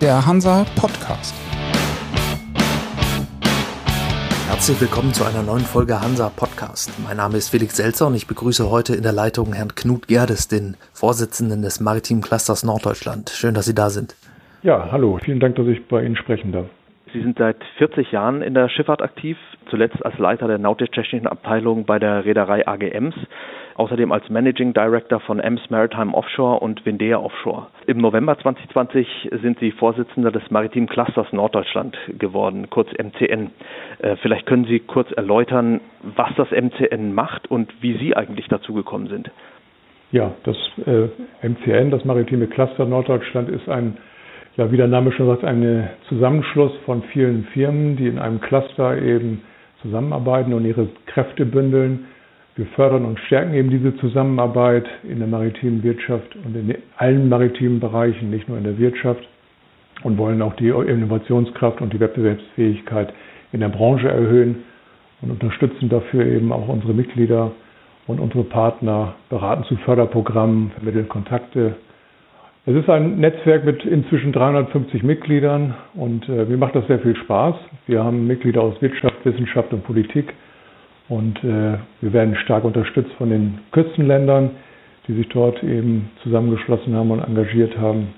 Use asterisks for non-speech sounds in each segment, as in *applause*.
der Hansa Podcast. Herzlich willkommen zu einer neuen Folge Hansa Podcast. Mein Name ist Felix Selzer und ich begrüße heute in der Leitung Herrn Knut Gerdes, den Vorsitzenden des Maritimen Clusters Norddeutschland. Schön, dass Sie da sind. Ja, hallo. Vielen Dank, dass ich bei Ihnen sprechen darf. Sie sind seit 40 Jahren in der Schifffahrt aktiv, zuletzt als Leiter der nautisch-technischen Abteilung bei der Reederei AG Ems, außerdem als Managing Director von Ems Maritime Offshore und Windea Offshore. Im November 2020 sind Sie Vorsitzender des Maritimen Clusters Norddeutschland geworden, kurz MCN. Äh, vielleicht können Sie kurz erläutern, was das MCN macht und wie Sie eigentlich dazu gekommen sind. Ja, das äh, MCN, das Maritime Cluster Norddeutschland, ist ein ja, wie der Name schon sagt, ein Zusammenschluss von vielen Firmen, die in einem Cluster eben zusammenarbeiten und ihre Kräfte bündeln. Wir fördern und stärken eben diese Zusammenarbeit in der maritimen Wirtschaft und in allen maritimen Bereichen, nicht nur in der Wirtschaft und wollen auch die Innovationskraft und die Wettbewerbsfähigkeit in der Branche erhöhen und unterstützen dafür eben auch unsere Mitglieder und unsere Partner, beraten zu Förderprogrammen, vermitteln Kontakte es ist ein Netzwerk mit inzwischen 350 Mitgliedern und äh, mir macht das sehr viel Spaß. Wir haben Mitglieder aus Wirtschaft, Wissenschaft und Politik und äh, wir werden stark unterstützt von den Küstenländern, die sich dort eben zusammengeschlossen haben und engagiert haben.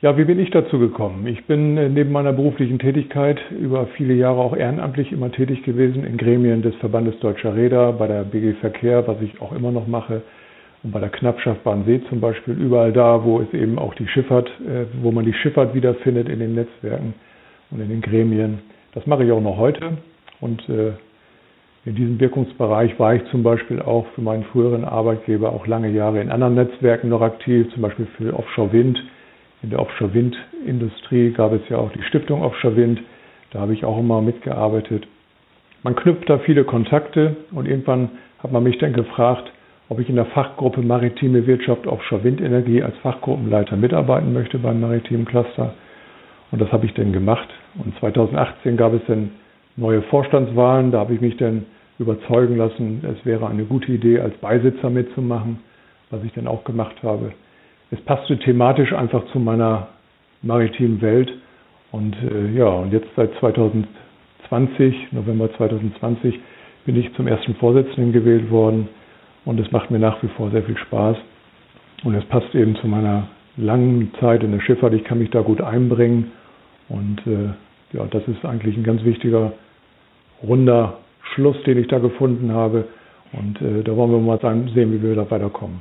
Ja, wie bin ich dazu gekommen? Ich bin äh, neben meiner beruflichen Tätigkeit über viele Jahre auch ehrenamtlich immer tätig gewesen in Gremien des Verbandes Deutscher Räder, bei der BG Verkehr, was ich auch immer noch mache und bei der Knappschaft See zum Beispiel, überall da, wo es eben auch die Schifffahrt, äh, wo man die Schifffahrt wiederfindet in den Netzwerken und in den Gremien. Das mache ich auch noch heute. Und äh, in diesem Wirkungsbereich war ich zum Beispiel auch für meinen früheren Arbeitgeber auch lange Jahre in anderen Netzwerken noch aktiv, zum Beispiel für Offshore Wind. In der Offshore Windindustrie gab es ja auch die Stiftung Offshore Wind. Da habe ich auch immer mitgearbeitet. Man knüpft da viele Kontakte und irgendwann hat man mich dann gefragt, ob ich in der Fachgruppe Maritime Wirtschaft Offshore Windenergie als Fachgruppenleiter mitarbeiten möchte beim Maritimen Cluster. Und das habe ich dann gemacht. Und 2018 gab es dann neue Vorstandswahlen. Da habe ich mich dann überzeugen lassen, es wäre eine gute Idee, als Beisitzer mitzumachen, was ich dann auch gemacht habe. Es passte thematisch einfach zu meiner maritimen Welt. Und äh, ja, und jetzt seit 2020, November 2020, bin ich zum ersten Vorsitzenden gewählt worden und es macht mir nach wie vor sehr viel Spaß. Und es passt eben zu meiner langen Zeit in der Schifffahrt. Ich kann mich da gut einbringen. Und äh, ja, das ist eigentlich ein ganz wichtiger, runder Schluss, den ich da gefunden habe. Und äh, da wollen wir mal sehen, wie wir da weiterkommen.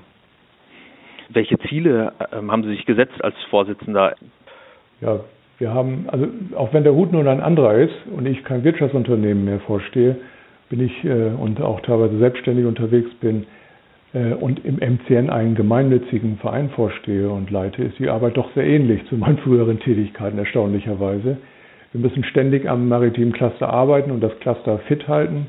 Welche Ziele äh, haben Sie sich gesetzt als Vorsitzender? Ja, wir haben, also auch wenn der Hut nun ein anderer ist und ich kein Wirtschaftsunternehmen mehr vorstehe, bin ich äh, und auch teilweise selbstständig unterwegs bin äh, und im MCN einen gemeinnützigen Verein vorstehe und leite, ist die Arbeit doch sehr ähnlich zu meinen früheren Tätigkeiten, erstaunlicherweise. Wir müssen ständig am maritimen Cluster arbeiten und das Cluster fit halten.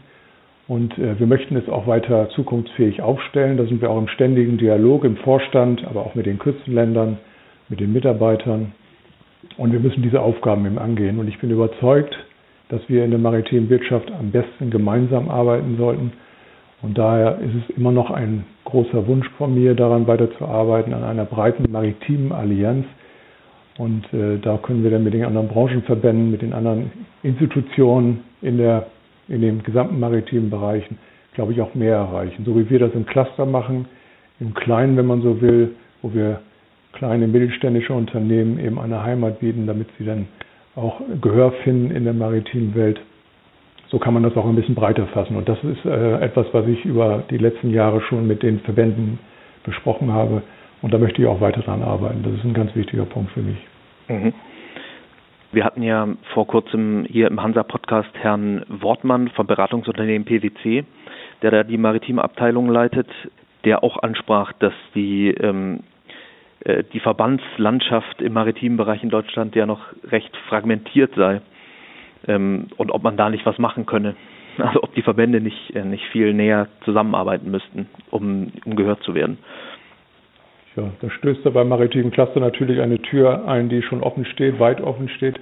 Und äh, wir möchten es auch weiter zukunftsfähig aufstellen. Da sind wir auch im ständigen Dialog im Vorstand, aber auch mit den Küstenländern, mit den Mitarbeitern. Und wir müssen diese Aufgaben eben angehen. Und ich bin überzeugt, dass wir in der maritimen Wirtschaft am besten gemeinsam arbeiten sollten. Und daher ist es immer noch ein großer Wunsch von mir, daran weiterzuarbeiten, an einer breiten maritimen Allianz. Und äh, da können wir dann mit den anderen Branchenverbänden, mit den anderen Institutionen in, der, in den gesamten maritimen Bereichen, glaube ich, auch mehr erreichen. So wie wir das im Cluster machen, im Kleinen, wenn man so will, wo wir kleine mittelständische Unternehmen eben eine Heimat bieten, damit sie dann auch Gehör finden in der maritimen Welt. So kann man das auch ein bisschen breiter fassen. Und das ist äh, etwas, was ich über die letzten Jahre schon mit den Verbänden besprochen habe. Und da möchte ich auch weiter dran arbeiten. Das ist ein ganz wichtiger Punkt für mich. Mhm. Wir hatten ja vor kurzem hier im Hansa-Podcast Herrn Wortmann vom Beratungsunternehmen PwC, der da die maritime Abteilung leitet, der auch ansprach, dass die ähm, äh, die Verbandslandschaft im maritimen Bereich in Deutschland ja noch recht fragmentiert sei ähm, und ob man da nicht was machen könne. *laughs* Also ob die Verbände nicht, äh, nicht viel näher zusammenarbeiten müssten, um, um gehört zu werden. Ja, da stößt er beim maritimen Cluster natürlich eine Tür ein, die schon offen steht, weit offen steht.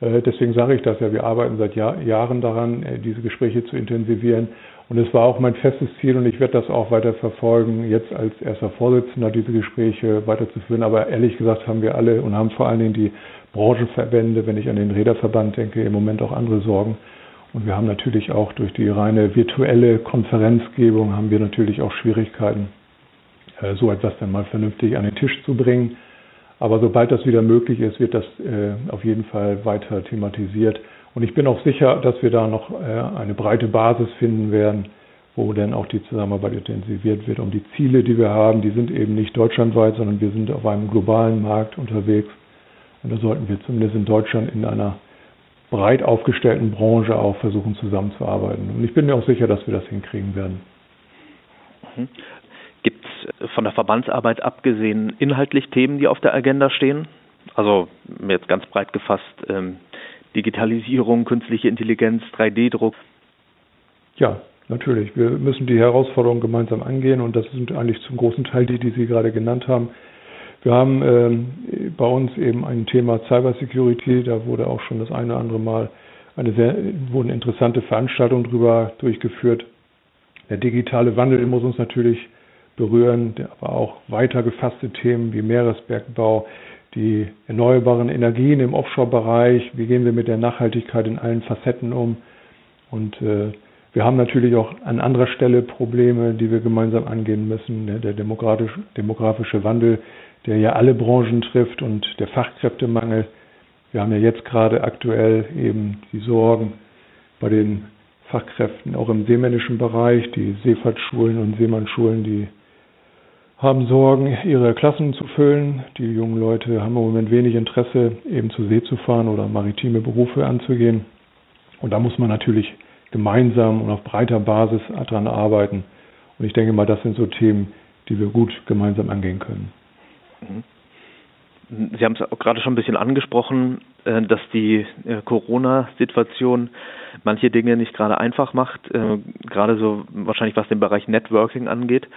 Äh, deswegen sage ich das ja, wir arbeiten seit Jahr, Jahren daran, äh, diese Gespräche zu intensivieren. Und es war auch mein festes Ziel und ich werde das auch weiter verfolgen, jetzt als erster Vorsitzender diese Gespräche weiterzuführen. Aber ehrlich gesagt haben wir alle und haben vor allen Dingen die Branchenverbände, wenn ich an den Räderverband denke, im Moment auch andere Sorgen. Und wir haben natürlich auch durch die reine virtuelle Konferenzgebung haben wir natürlich auch Schwierigkeiten, so etwas dann mal vernünftig an den Tisch zu bringen. Aber sobald das wieder möglich ist, wird das äh, auf jeden Fall weiter thematisiert. Und ich bin auch sicher, dass wir da noch äh, eine breite Basis finden werden, wo dann auch die Zusammenarbeit intensiviert wird. Um die Ziele, die wir haben, die sind eben nicht deutschlandweit, sondern wir sind auf einem globalen Markt unterwegs. Und da sollten wir zumindest in Deutschland in einer breit aufgestellten Branche auch versuchen zusammenzuarbeiten. Und ich bin mir auch sicher, dass wir das hinkriegen werden. Gibt es von der Verbandsarbeit abgesehen inhaltlich Themen, die auf der Agenda stehen? Also jetzt ganz breit gefasst, ähm, Digitalisierung, künstliche Intelligenz, 3D-Druck. Ja, natürlich. Wir müssen die Herausforderungen gemeinsam angehen und das sind eigentlich zum großen Teil die, die Sie gerade genannt haben. Wir haben ähm, bei uns eben ein Thema Cybersecurity, da wurde auch schon das eine oder andere Mal eine sehr, wurden interessante Veranstaltungen darüber durchgeführt. Der digitale Wandel muss uns natürlich berühren, aber auch weiter gefasste Themen wie Meeresbergbau, die erneuerbaren Energien im Offshore-Bereich, wie gehen wir mit der Nachhaltigkeit in allen Facetten um. Und äh, wir haben natürlich auch an anderer Stelle Probleme, die wir gemeinsam angehen müssen. Der, der demografische, Wandel, der ja alle Branchen trifft und der Fachkräftemangel. Wir haben ja jetzt gerade aktuell eben die Sorgen bei den Fachkräften, auch im seemännischen Bereich, die Seefahrtsschulen und Seemannsschulen, die haben Sorgen, ihre Klassen zu füllen. Die jungen Leute haben im Moment wenig Interesse, eben zur See zu fahren oder maritime Berufe anzugehen. Und da muss man natürlich gemeinsam und auf breiter Basis daran arbeiten. Und ich denke mal, das sind so Themen, die wir gut gemeinsam angehen können. Mhm. Sie haben es auch gerade schon ein bisschen angesprochen, äh, dass die äh, Corona-Situation manche Dinge nicht gerade einfach macht, äh, gerade so wahrscheinlich was den Bereich Networking angeht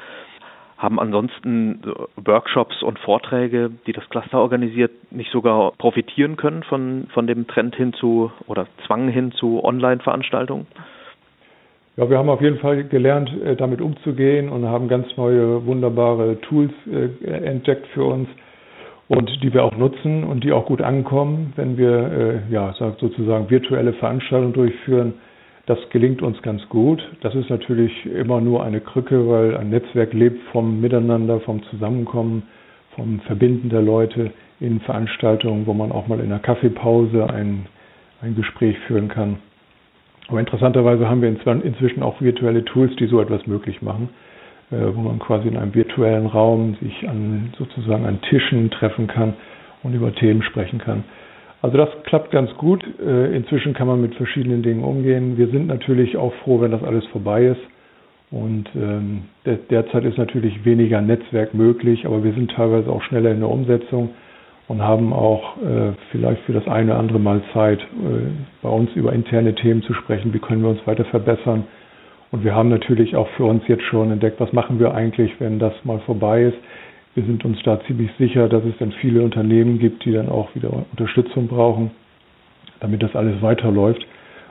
haben ansonsten Workshops und Vorträge, die das Cluster organisiert, nicht sogar profitieren können von, von dem Trend hin zu oder Zwang hin zu Online-Veranstaltungen? Ja, wir haben auf jeden Fall gelernt, äh, damit umzugehen und haben ganz neue, wunderbare Tools äh, entdeckt für uns und die wir auch nutzen und die auch gut ankommen, wenn wir äh, ja sozusagen virtuelle Veranstaltungen durchführen das gelingt uns ganz gut. Das ist natürlich immer nur eine Krücke, weil ein Netzwerk lebt vom Miteinander, vom Zusammenkommen, vom Verbinden der Leute in Veranstaltungen, wo man auch mal in einer Kaffeepause ein, ein Gespräch führen kann. Aber interessanterweise haben wir inzwischen auch virtuelle Tools, die so etwas möglich machen, äh, wo man quasi in einem virtuellen Raum sich an sozusagen an Tischen treffen kann und über Themen sprechen kann. Also das klappt ganz gut. Äh, inzwischen kann man mit verschiedenen Dingen umgehen. Wir sind natürlich auch froh, wenn das alles vorbei ist. Und ähm, derzeit ist natürlich weniger Netzwerk möglich, aber wir sind teilweise auch schneller in der Umsetzung und haben auch äh, vielleicht für das eine oder andere Mal Zeit, äh, bei uns über interne Themen zu sprechen, wie können wir uns weiter verbessern. Und wir haben natürlich auch für uns jetzt schon entdeckt, was machen wir eigentlich, wenn das mal vorbei ist. Wir sind uns da ziemlich sicher, dass es dann viele Unternehmen gibt, die dann auch wieder Unterstützung brauchen, damit das alles weiterläuft.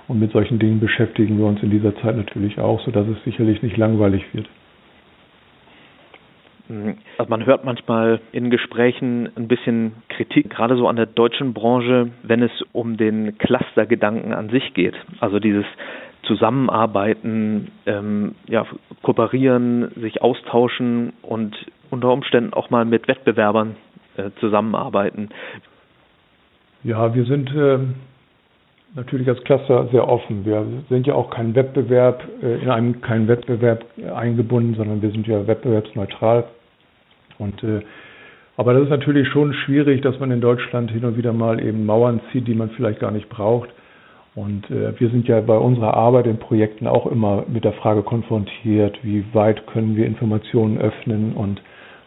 Und mit solchen Dingen beschäftigen wir uns in dieser Zeit natürlich auch, sodass es sicherlich nicht langweilig wird. Also man hört manchmal in Gesprächen ein bisschen Kritik, gerade so an der deutschen Branche, wenn es um den Clustergedanken an sich geht. Also dieses Zusammenarbeiten, ähm, ja, kooperieren, sich austauschen und unter Umständen auch mal mit Wettbewerbern äh, zusammenarbeiten. Ja, wir sind äh, natürlich als Cluster sehr offen. Wir sind ja auch kein Wettbewerb, äh, in einem keinen Wettbewerb eingebunden, sondern wir sind ja wettbewerbsneutral. Und äh, aber das ist natürlich schon schwierig, dass man in Deutschland hin und wieder mal eben Mauern zieht, die man vielleicht gar nicht braucht. Und äh, wir sind ja bei unserer Arbeit in Projekten auch immer mit der Frage konfrontiert, wie weit können wir Informationen öffnen und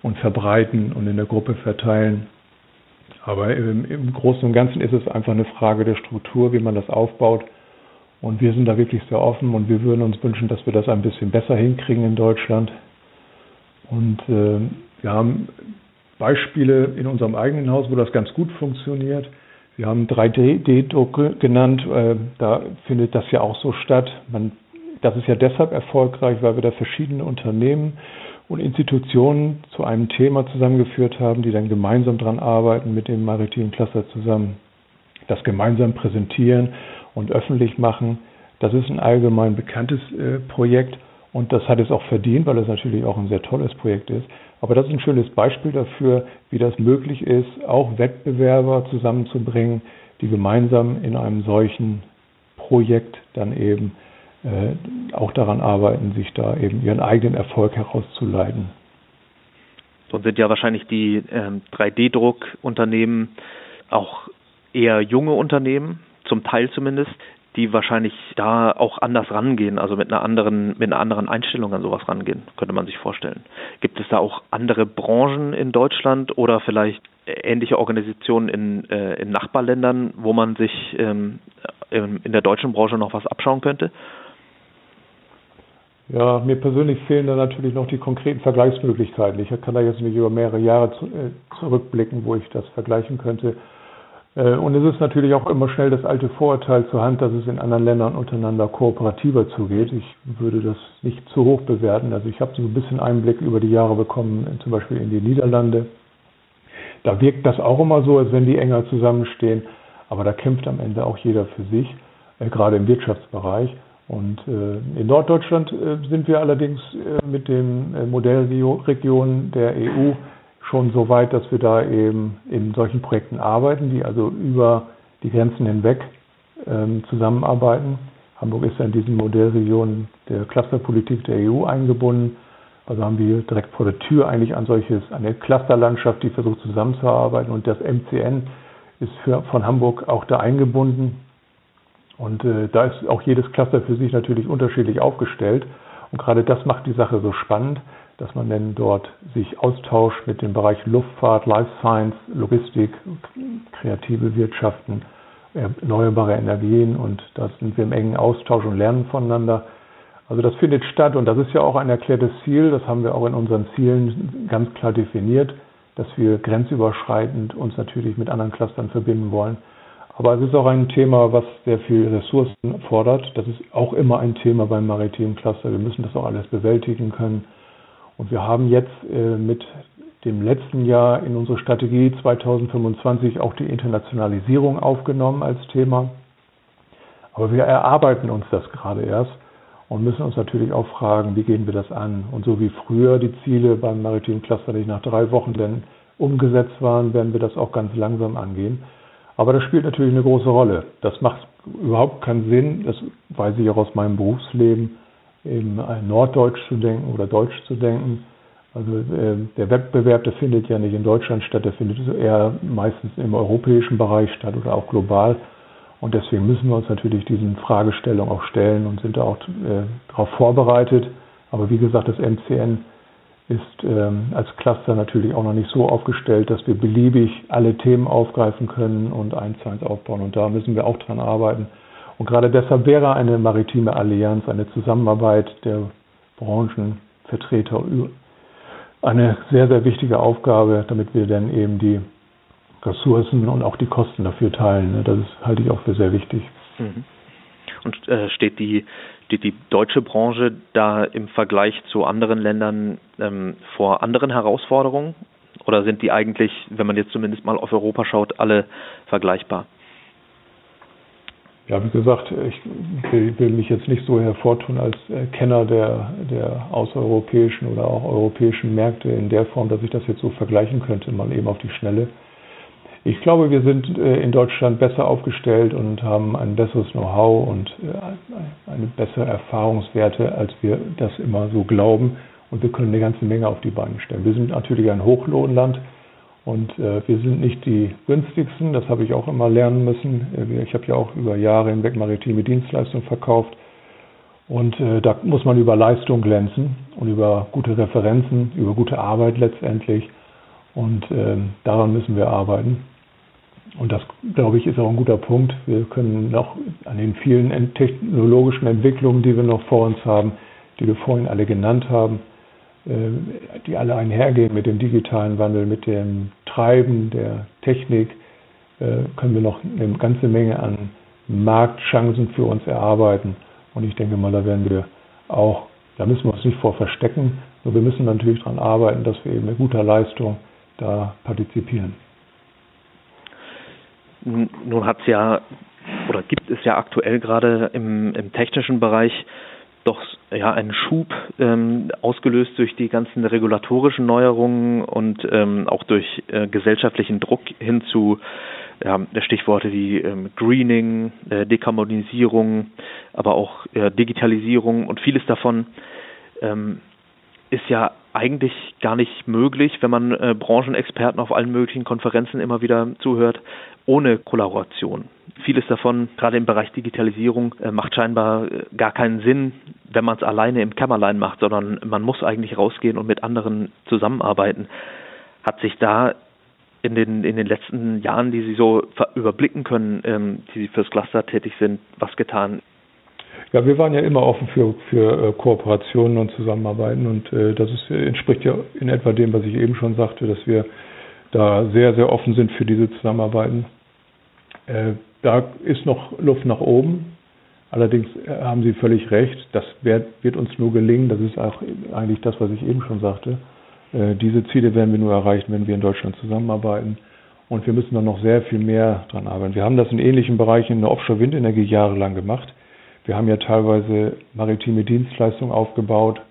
und verbreiten und in der Gruppe verteilen. Aber im, im Großen und Ganzen ist es einfach eine Frage der Struktur, wie man das aufbaut. Und wir sind da wirklich sehr offen und wir würden uns wünschen, dass wir das ein bisschen besser hinkriegen in Deutschland. Und äh, wir haben Beispiele in unserem eigenen Haus, wo das ganz gut funktioniert. Sie haben 3D-Druck genannt, äh, da findet das ja auch so statt. Man, das ist ja deshalb erfolgreich, weil wir da verschiedene Unternehmen und Institutionen zu einem Thema zusammengeführt haben, die dann gemeinsam daran arbeiten mit dem maritimen Cluster zusammen, das gemeinsam präsentieren und öffentlich machen. Das ist ein allgemein bekanntes äh, Projekt und das hat es auch verdient, weil es natürlich auch ein sehr tolles Projekt ist. Aber das ist ein schönes Beispiel dafür, wie das möglich ist, auch Wettbewerber zusammenzubringen, die gemeinsam in einem solchen Projekt dann eben auch daran arbeiten, sich da eben ihren eigenen Erfolg herauszuleiten. So sind ja wahrscheinlich die ähm, 3D-Druckunternehmen auch eher junge Unternehmen, zum Teil zumindest, die wahrscheinlich da auch anders rangehen, also mit einer anderen, mit einer anderen Einstellung an sowas rangehen, könnte man sich vorstellen. Gibt es da auch andere Branchen in Deutschland oder vielleicht ähnliche Organisationen in, äh, in Nachbarländern, wo man sich ähm, in der deutschen Branche noch was abschauen könnte? Ja, mir persönlich fehlen da natürlich noch die konkreten Vergleichsmöglichkeiten. Ich kann da jetzt nicht über mehrere Jahre zu, äh, zurückblicken, wo ich das vergleichen könnte. Äh, und es ist natürlich auch immer schnell das alte Vorurteil zur Hand, dass es in anderen Ländern untereinander kooperativer zugeht. Ich würde das nicht zu hoch bewerten. Also ich habe so ein bisschen Einblick über die Jahre bekommen, zum Beispiel in die Niederlande. Da wirkt das auch immer so, als wenn die enger zusammenstehen. Aber da kämpft am Ende auch jeder für sich, äh, gerade im Wirtschaftsbereich. Und äh, in Norddeutschland sind wir allerdings mit den Modellregionen der EU schon so weit, dass wir da eben in solchen Projekten arbeiten, die also über die Grenzen hinweg ähm, zusammenarbeiten. Hamburg ist ja in diesen Modellregionen der Clusterpolitik der EU eingebunden. Also haben wir direkt vor der Tür eigentlich ein solches, eine Clusterlandschaft, die versucht zusammenzuarbeiten. Und das MCN ist für, von Hamburg auch da eingebunden. Und äh, da ist auch jedes Cluster für sich natürlich unterschiedlich aufgestellt. Und gerade das macht die Sache so spannend, dass man denn dort sich austauscht mit dem Bereich Luftfahrt, Life Science, Logistik, kreative Wirtschaften, erneuerbare Energien und da sind wir im engen Austausch und lernen voneinander. Also das findet statt und das ist ja auch ein erklärtes Ziel, das haben wir auch in unseren Zielen ganz klar definiert, dass wir grenzüberschreitend uns natürlich mit anderen Clustern verbinden wollen. Aber es ist auch ein Thema, was sehr viel Ressourcen fordert. Das ist auch immer ein Thema beim maritimen Cluster. Wir müssen das auch alles bewältigen können. Und wir haben jetzt äh, mit dem letzten Jahr in unsere Strategie 2025 auch die Internationalisierung aufgenommen als Thema. Aber wir erarbeiten uns das gerade erst und müssen uns natürlich auch fragen, wie gehen wir das an? Und so wie früher die Ziele beim maritimen Cluster nicht nach drei Wochen denn umgesetzt waren, werden wir das auch ganz langsam angehen. Aber das spielt natürlich eine große Rolle. Das macht überhaupt keinen Sinn, das weiß ich auch aus meinem Berufsleben, eben Norddeutsch zu denken oder Deutsch zu denken. Also äh, der Wettbewerb, der findet ja nicht in Deutschland statt, der findet eher meistens im europäischen Bereich statt oder auch global. Und deswegen müssen wir uns natürlich diesen Fragestellungen auch stellen und sind da auch äh, darauf vorbereitet. Aber wie gesagt, das MCN ist ähm, als Cluster natürlich auch noch nicht so aufgestellt, dass wir beliebig alle Themen aufgreifen können und eins zu eins aufbauen. Und da müssen wir auch dran arbeiten. Und gerade deshalb wäre eine maritime Allianz, eine Zusammenarbeit der Branchenvertreter eine sehr, sehr wichtige Aufgabe, damit wir dann eben die Ressourcen und auch die Kosten dafür teilen. Das halte ich auch für sehr wichtig. Mhm. Und äh, steht die, die, die deutsche Branche da im Vergleich zu anderen Ländern ähm, vor anderen Herausforderungen? Oder sind die eigentlich, wenn man jetzt zumindest mal auf Europa schaut, alle vergleichbar? Ja, wie gesagt, ich will, will, mich jetzt nicht so hervortun als äh, Kenner der, der außereuropäischen oder auch europäischen Märkte in der Form, dass ich das jetzt so vergleichen könnte, mal eben auf die Schnelle. Ich glaube, wir sind äh, in Deutschland besser aufgestellt und haben ein besseres Know-how und äh, eine bessere Erfahrungswerte, als wir das immer so glauben. Und wir können eine ganze Menge auf die Beine stellen. Wir sind natürlich ein Hochlohnland und äh, wir sind nicht die günstigsten, das habe ich auch immer lernen müssen. Ich habe ja auch über Jahre hinweg maritime Dienstleistungen verkauft. Und da muss man über Leistung glänzen und über gute Referenzen, über gute Arbeit letztendlich. Und äh, daran müssen wir arbeiten. Und das, glaube ich, ist auch ein guter Punkt. Wir können noch an den vielen technologischen Entwicklungen, die wir noch vor uns haben, die wir vorhin alle genannt haben, äh, die alle einhergehen mit dem digitalen Wandel, mit dem Treiben der Technik, äh, können wir noch eine ganze Menge an Marktchancen für uns erarbeiten. Und ich denke mal, da werden wir auch, da müssen wir uns nicht vor verstecken, nur wir müssen natürlich daran arbeiten, dass wir eben mit guter Leistung da partizipieren. Nun hat es ja oder gibt es ja aktuell gerade im, im technischen Bereich doch ja einen Schub ähm, ausgelöst durch die ganzen regulatorischen Neuerungen und ähm, auch durch äh, gesellschaftlichen Druck hin zu ja, Stichworte wie ähm, Greening, äh, Dekarbonisierung, aber auch äh, Digitalisierung und vieles davon. Ähm, ist ja eigentlich gar nicht möglich, wenn man äh, Branchenexperten auf allen möglichen Konferenzen immer wieder zuhört, ohne Kollaboration. Vieles davon, gerade im Bereich Digitalisierung, äh, macht scheinbar äh, gar keinen Sinn, wenn man es alleine im Kämmerlein macht, sondern man muss eigentlich rausgehen und mit anderen zusammenarbeiten. Hat sich da in den, in den letzten Jahren, die Sie so überblicken können, ähm, die Sie fürs Cluster tätig sind, was getan? Ja, wir waren ja immer offen für, für äh, Kooperationen und Zusammenarbeiten und äh, das ist, entspricht ja in etwa dem, was ich eben schon sagte, dass wir da sehr, sehr offen sind für diese Zusammenarbeiten. Äh, da ist noch Luft nach oben. Allerdings äh, haben Sie völlig recht, das wird, wird uns nur gelingen, das ist auch eigentlich das, was ich eben schon sagte. Äh, diese Ziele werden wir nur erreichen, wenn wir in Deutschland zusammenarbeiten. Und wir müssen dann noch sehr viel mehr dran arbeiten. Wir haben das in ähnlichen Bereichen in der Offshore-Windenergie jahrelang gemacht. Wir haben ja teilweise maritime Dienstleistungen aufgebaut,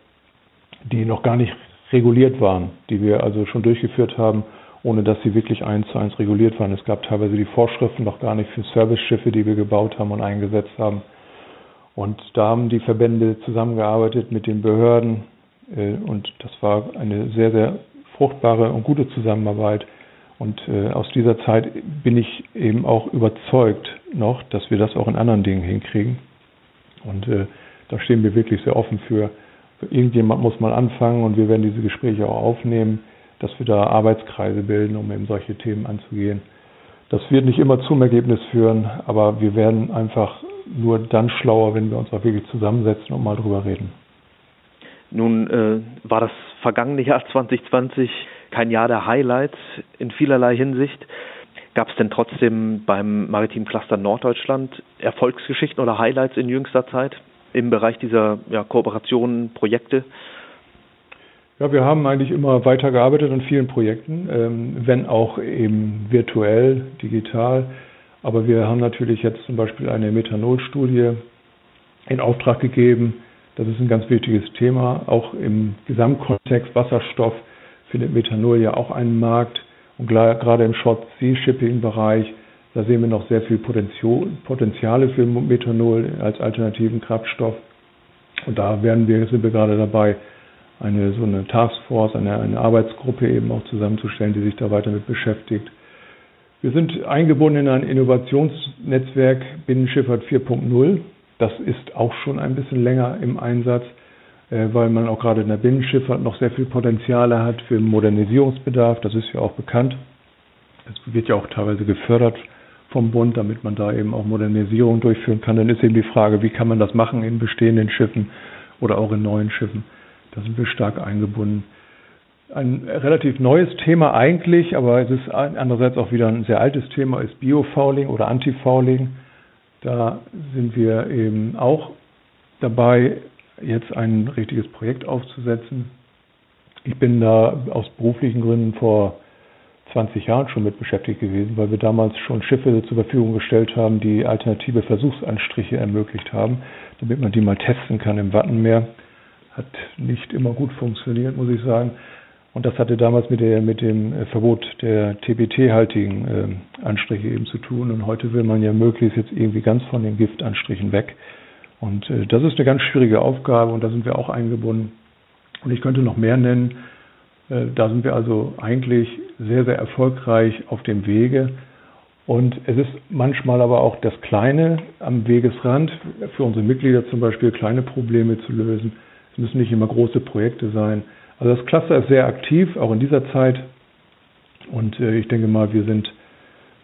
die noch gar nicht reguliert waren, die wir also schon durchgeführt haben, ohne dass sie wirklich eins zu eins reguliert waren. Es gab teilweise die Vorschriften noch gar nicht für Service-Schiffe, die wir gebaut haben und eingesetzt haben. Und da haben die Verbände zusammengearbeitet mit den Behörden äh, und das war eine sehr, sehr fruchtbare und gute Zusammenarbeit. Und äh, aus dieser Zeit bin ich eben auch überzeugt noch, dass wir das auch in anderen Dingen hinkriegen. Und äh, da stehen wir wirklich sehr offen für. Irgendjemand muss mal anfangen und wir werden diese Gespräche auch aufnehmen, dass wir da Arbeitskreise bilden, um eben solche Themen anzugehen. Das wird nicht immer zum Ergebnis führen, aber wir werden einfach nur dann schlauer, wenn wir uns auch wirklich zusammensetzen und mal drüber reden. Nun äh, war das vergangene Jahr *laughs* 2020 kein Jahr der Highlights in vielerlei Hinsicht. Gab es denn trotzdem beim Maritim Cluster Norddeutschland Erfolgsgeschichten oder Highlights in jüngster Zeit im Bereich dieser ja, Kooperationen, Projekte? Ja, wir haben eigentlich immer weitergearbeitet an vielen Projekten, ähm, wenn auch eben virtuell, digital. Aber wir haben natürlich jetzt zum Beispiel eine Methanolstudie in Auftrag gegeben. Das ist ein ganz wichtiges Thema. Auch im Gesamtkontext Wasserstoff findet Methanol ja auch einen Markt. Und gerade im Short-Sea-Shipping-Bereich, da sehen wir noch sehr viel Potenziale für Methanol als alternativen Kraftstoff. Und da werden wir, sind wir gerade dabei, eine so eine Taskforce, eine, eine Arbeitsgruppe eben auch zusammenzustellen, die sich da weiter mit beschäftigt. Wir sind eingebunden in ein Innovationsnetzwerk Binnenschifffahrt 4.0. Das ist auch schon ein bisschen länger im Einsatz. Äh, weil man auch gerade in der Binnenschifffahrt noch sehr viel Potenziale hat für Modernisierungsbedarf. Das ist ja auch bekannt. Das wird ja auch teilweise gefördert vom Bund, damit man da eben auch Modernisierung durchführen kann. Dann ist eben die Frage, wie kann man das machen in bestehenden Schiffen oder auch in neuen Schiffen. Da sind wir stark eingebunden. Ein relativ neues Thema eigentlich, aber es ist andererseits auch wieder ein sehr altes Thema, ist Biofouling oder Antifouling. Da sind wir eben auch dabei, jetzt ein richtiges Projekt aufzusetzen. Ich bin da aus beruflichen Gründen vor 20 Jahren schon mit beschäftigt gewesen, weil wir damals schon Schiffe zur Verfügung gestellt haben, die alternative Versuchsanstriche ermöglicht haben, damit man die mal testen kann im Wattenmeer. Hat nicht immer gut funktioniert, muss ich sagen. Und das hatte damals mit, der, mit dem Verbot der TBT-haltigen äh, Anstriche eben zu tun. Und heute will man ja möglichst jetzt irgendwie ganz von den Giftanstrichen weg. Und äh, das ist eine ganz schwierige Aufgabe und da sind wir auch eingebunden. Und ich könnte noch mehr nennen. Äh, da sind wir also eigentlich sehr, sehr erfolgreich auf dem Wege. Und es ist manchmal aber auch das Kleine am Wegesrand, für unsere Mitglieder zum Beispiel kleine Probleme zu lösen. Es müssen nicht immer große Projekte sein. Also das Cluster ist sehr aktiv, auch in dieser Zeit. Und äh, ich denke mal, wir sind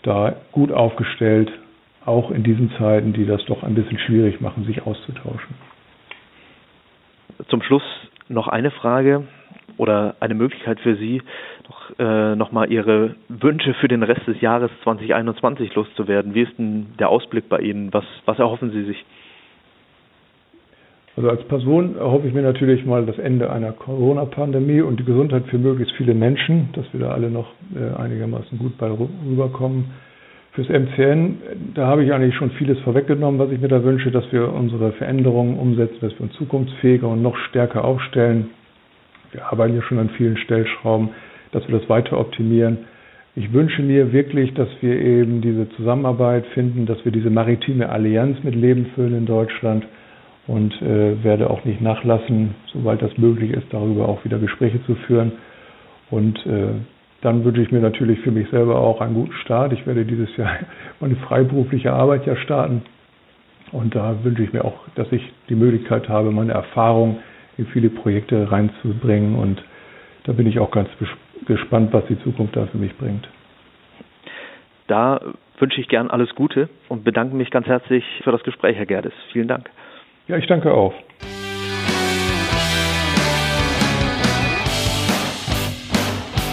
da gut aufgestellt auch in diesen Zeiten, die das doch ein bisschen schwierig machen, sich auszutauschen. Zum Schluss noch eine Frage. oder eine Möglichkeit für Sie, noch, äh, noch mal Ihre Wünsche für den Rest des Jahres 2021 loszuwerden. Wie ist denn der Ausblick bei Ihnen? Was, was erhoffen Sie sich? Also als Person erhoffe ich mir natürlich mal das Ende einer Corona-Pandemie und die Gesundheit für möglichst viele Menschen, dass wir da alle noch äh, einigermaßen gut bei rüberkommen. Fürs MCN, da habe ich eigentlich schon vieles vorweggenommen, was ich mir da wünsche, dass wir unsere Veränderungen umsetzen, dass wir uns zukunftsfähiger und noch stärker aufstellen. Wir arbeiten ja schon an vielen Stellschrauben, dass wir das weiter optimieren. Ich wünsche mir wirklich, dass wir eben diese Zusammenarbeit finden, dass wir diese maritime Allianz mit Leben füllen in Deutschland und äh, werde auch nicht nachlassen, sobald das möglich ist, darüber auch wieder Gespräche zu führen. Und äh, dann wünsche ich mir natürlich für mich selber auch einen guten Start. Ich werde dieses Jahr *laughs* meine freiberufliche Arbeit ja starten. Und da wünsche ich mir auch, dass ich die Möglichkeit habe, meine Erfahrung in viele Projekte reinzubringen. Und da bin ich auch ganz gespannt, was die Zukunft da für mich bringt. Da wünsche ich gern alles Gute und bedanke mich ganz herzlich für das Gespräch, Herr Gerdes. Vielen Dank. Ja, ich danke auch.